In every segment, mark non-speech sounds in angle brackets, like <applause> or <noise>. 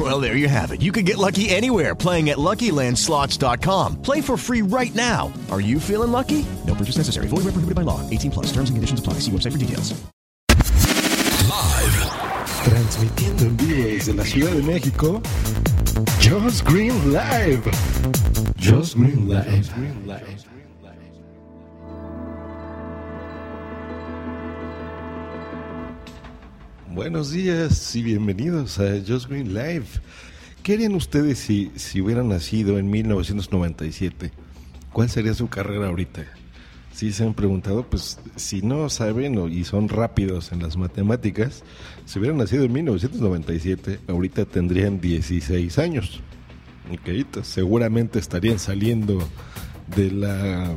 Well, there you have it. You can get lucky anywhere playing at LuckyLandSlots.com. Play for free right now. Are you feeling lucky? No purchase necessary. Void where prohibited by law. 18 plus. Terms and conditions apply. See website for details. Live. Transmitiendo en vivo desde la Ciudad de México. Just Green Live. Just Green Live. Buenos días y bienvenidos a Just Green Live. ¿Qué harían ustedes si, si hubieran nacido en 1997? ¿Cuál sería su carrera ahorita? Si se han preguntado, pues si no saben o, y son rápidos en las matemáticas, si hubieran nacido en 1997, ahorita tendrían 16 años. Ok, entonces seguramente estarían saliendo de la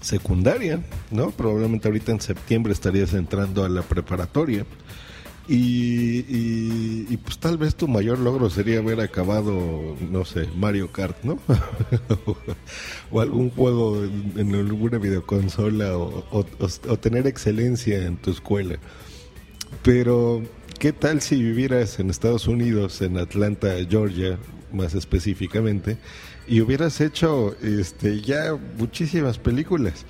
secundaria, ¿no? Probablemente ahorita en septiembre estarías entrando a la preparatoria. Y, y- pues tal vez tu mayor logro sería haber acabado, no sé, Mario Kart, ¿no? <laughs> o algún juego en, alguna videoconsola o- o- o tener excelencia en tu escuela. Pero, ¿qué tal si vivieras en Estados Unidos, en Atlanta, Georgia, más específicamente, y hubieras hecho este, ya muchísimas películas?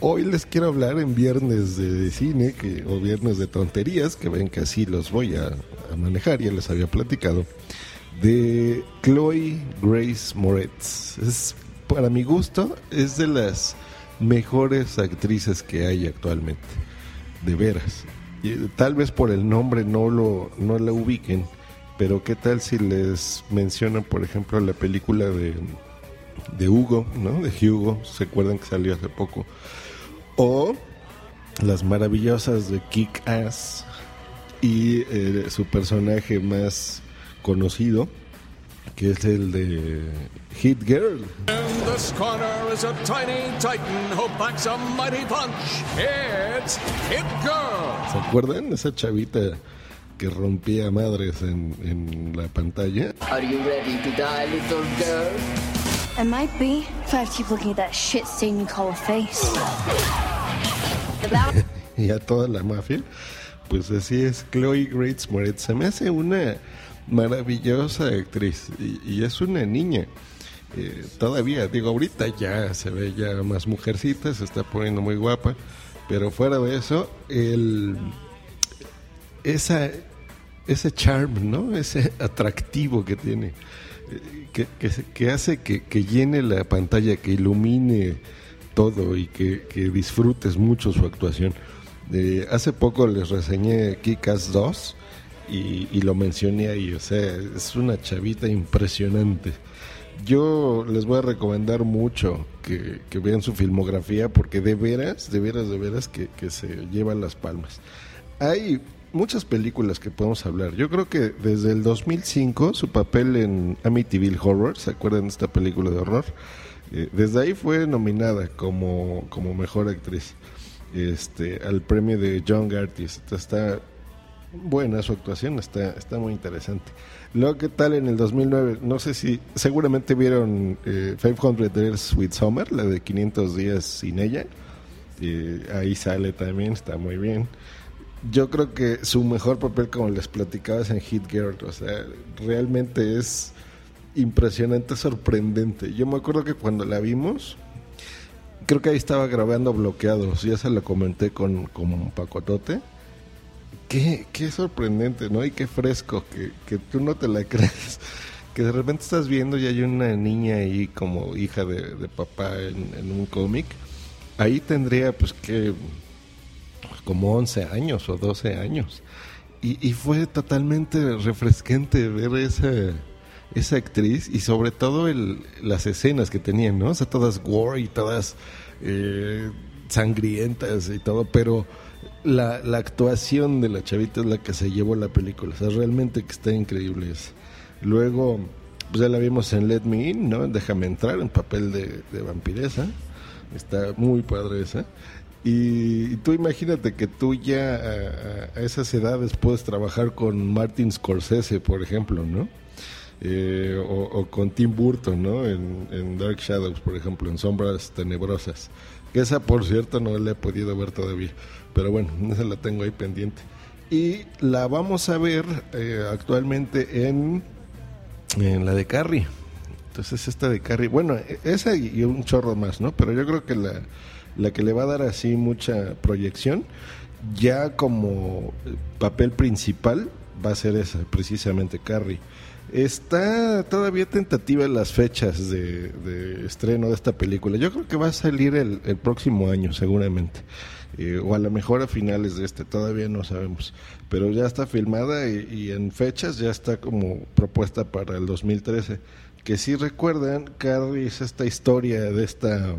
Hoy les quiero hablar en viernes de cine que, o viernes de tonterías, que ven que así los voy a, a manejar, ya les había platicado, de Chloe Grace Moretz. Es, para mi gusto, es de las mejores actrices que hay actualmente de veras. Y, tal vez por el nombre no lo no la ubiquen, pero qué tal si les mencionan, por ejemplo, la película de de Hugo, ¿no? De Hugo, se acuerdan que salió hace poco. O las maravillosas de Kick Ass y eh, su personaje más conocido, que es el de Hit Girl. In this corner is a tiny titan who packs a mighty punch. It's Hit Girl. ¿Se acuerdan? Esa chavita que rompía madres en, en la pantalla. Are you ready to die, little girl? It might be if I keep looking at that shit stain you call a face. <laughs> y a toda la mafia. Pues así es, Chloe Grace Moretz. Se me hace una maravillosa actriz y, y es una niña. Eh, todavía, digo, ahorita ya se ve ya más mujercita, se está poniendo muy guapa, pero fuera de eso, el, esa, ese charm, ¿no? Ese atractivo que tiene, eh, que, que, que hace que, que llene la pantalla, que ilumine todo y que, disfrutes mucho su actuación. Eh, hace poco les reseñé Kick-Ass 2 y, y lo mencioné ahí, o sea, es una chavita impresionante. Yo les voy a recomendar mucho que, que vean su filmografía porque de veras, de veras, de veras que, que se llevan las palmas. Hay muchas películas que podemos hablar. Yo creo que desde el 2005 su papel en Amityville Horror, ¿se acuerdan de esta película de horror? Eh, desde ahí fue nominada como, como mejor actriz este, al premio de John Artist. Está buena su actuación, está, está muy interesante. Luego, ¿qué tal en el 2009? No sé si, seguramente vieron eh, 500 Days with Summer, la de 500 días sin ella. Eh, ahí sale también, está muy bien. Yo creo que su mejor papel, como les platicaba, es en Hit Girl. O sea, realmente es impresionante, sorprendente. Yo me acuerdo que cuando la vimos, creo que ahí estaba grabando bloqueados. Ya se lo comenté con, con Pacotote. Qué, qué sorprendente, ¿no? Y qué fresco, que, que tú no te la <laughs> crees. Que de repente estás viendo y hay una niña ahí como hija de, de papá en, en un cómic. Ahí tendría pues que como 11 años o 12 años. Y, y fue totalmente refrescante ver esa, esa actriz y sobre todo el, las escenas que tenían, ¿no? O sea, todas gore y todas eh, sangrientas y todo, pero la, la actuación de la chavita es la que se llevó la película. O sea, realmente que está increíble. Luego, pues ya la vimos en Let Me In, ¿no? Déjame entrar en papel de, de vampiresa. Está muy padre esa. Y, y tú imagínate que tú ya a, esas edades puedes trabajar con Martin Scorsese, por ejemplo, ¿no? Eh, o, con Tim Burton, ¿no? En, Dark Shadows, por ejemplo, en Sombras Tenebrosas. Que esa, por cierto, no la he podido ver todavía. Pero bueno, esa la tengo ahí pendiente. Y la vamos a ver eh, actualmente en, en la de Carrie. Entonces esta de Carrie, bueno, e- esa y un chorro más, ¿no? Pero yo creo que la, la que le va a dar así mucha proyección, ya como papel principal, va a ser esa, precisamente Carrie. Está todavía tentativa las fechas de, estreno de esta película. Yo creo que va a salir el, el próximo año, seguramente. Eh, o a lo mejor a finales de este, todavía no sabemos. Pero ya está filmada y, y en fechas ya está como propuesta para el 2013. Que si recuerdan, Carrie es esta historia de esta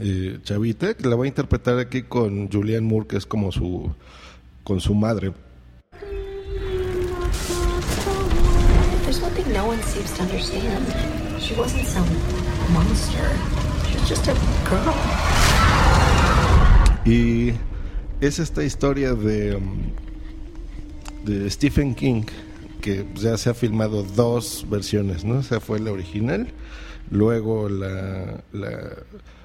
eh, chavita que la va a interpretar aquí con Julianne Moore, que es como su con su madre. There's one thing no one seems to understand. She wasn't some monster. She was just a girl. Y es esta historia de, de Stephen King, que ya se ha filmado dos versiones, ¿no? O sea, fue la original, luego la,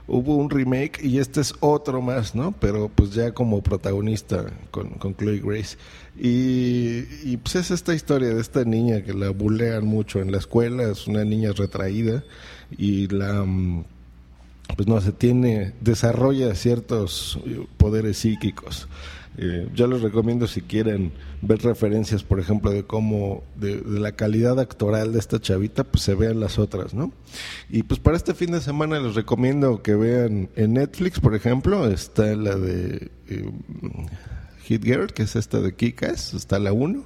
hubo un remake y este es otro más, ¿no? Pero pues ya como protagonista con, con Chloe Grace. Y, y pues es esta historia de esta niña que la bulean mucho en la escuela, es una niña retraída y la... um, pues no se tiene, desarrolla ciertos poderes psíquicos. Eh, yo les recomiendo si quieren ver referencias, por ejemplo, de cómo, de, la calidad actoral de esta chavita, pues se vean las otras, ¿no? Y pues para este fin de semana les recomiendo que vean en Netflix, por ejemplo, está la de eh, Hit Girl, que es esta de Kikas, está la 1,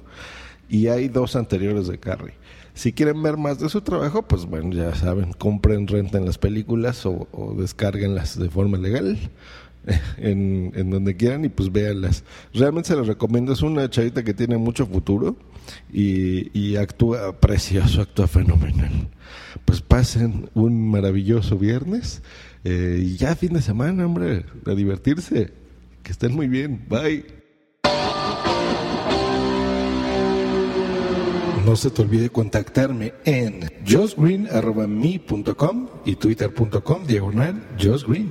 y hay dos anteriores de Carrie. Si quieren ver más de su trabajo, pues bueno, ya saben, compren, renten las películas o, o descárguenlas de forma legal <laughs> en, donde quieran y pues véanlas. Realmente se las recomiendo, es una chavita que tiene mucho futuro y, y actúa precioso, actúa fenomenal. Pues pasen un maravilloso viernes eh, y ya fin de semana, hombre, a divertirse. Que estén muy bien, bye. No se te olvide contactarme en josgreen.me.com y twitter.com diagonal josgreen.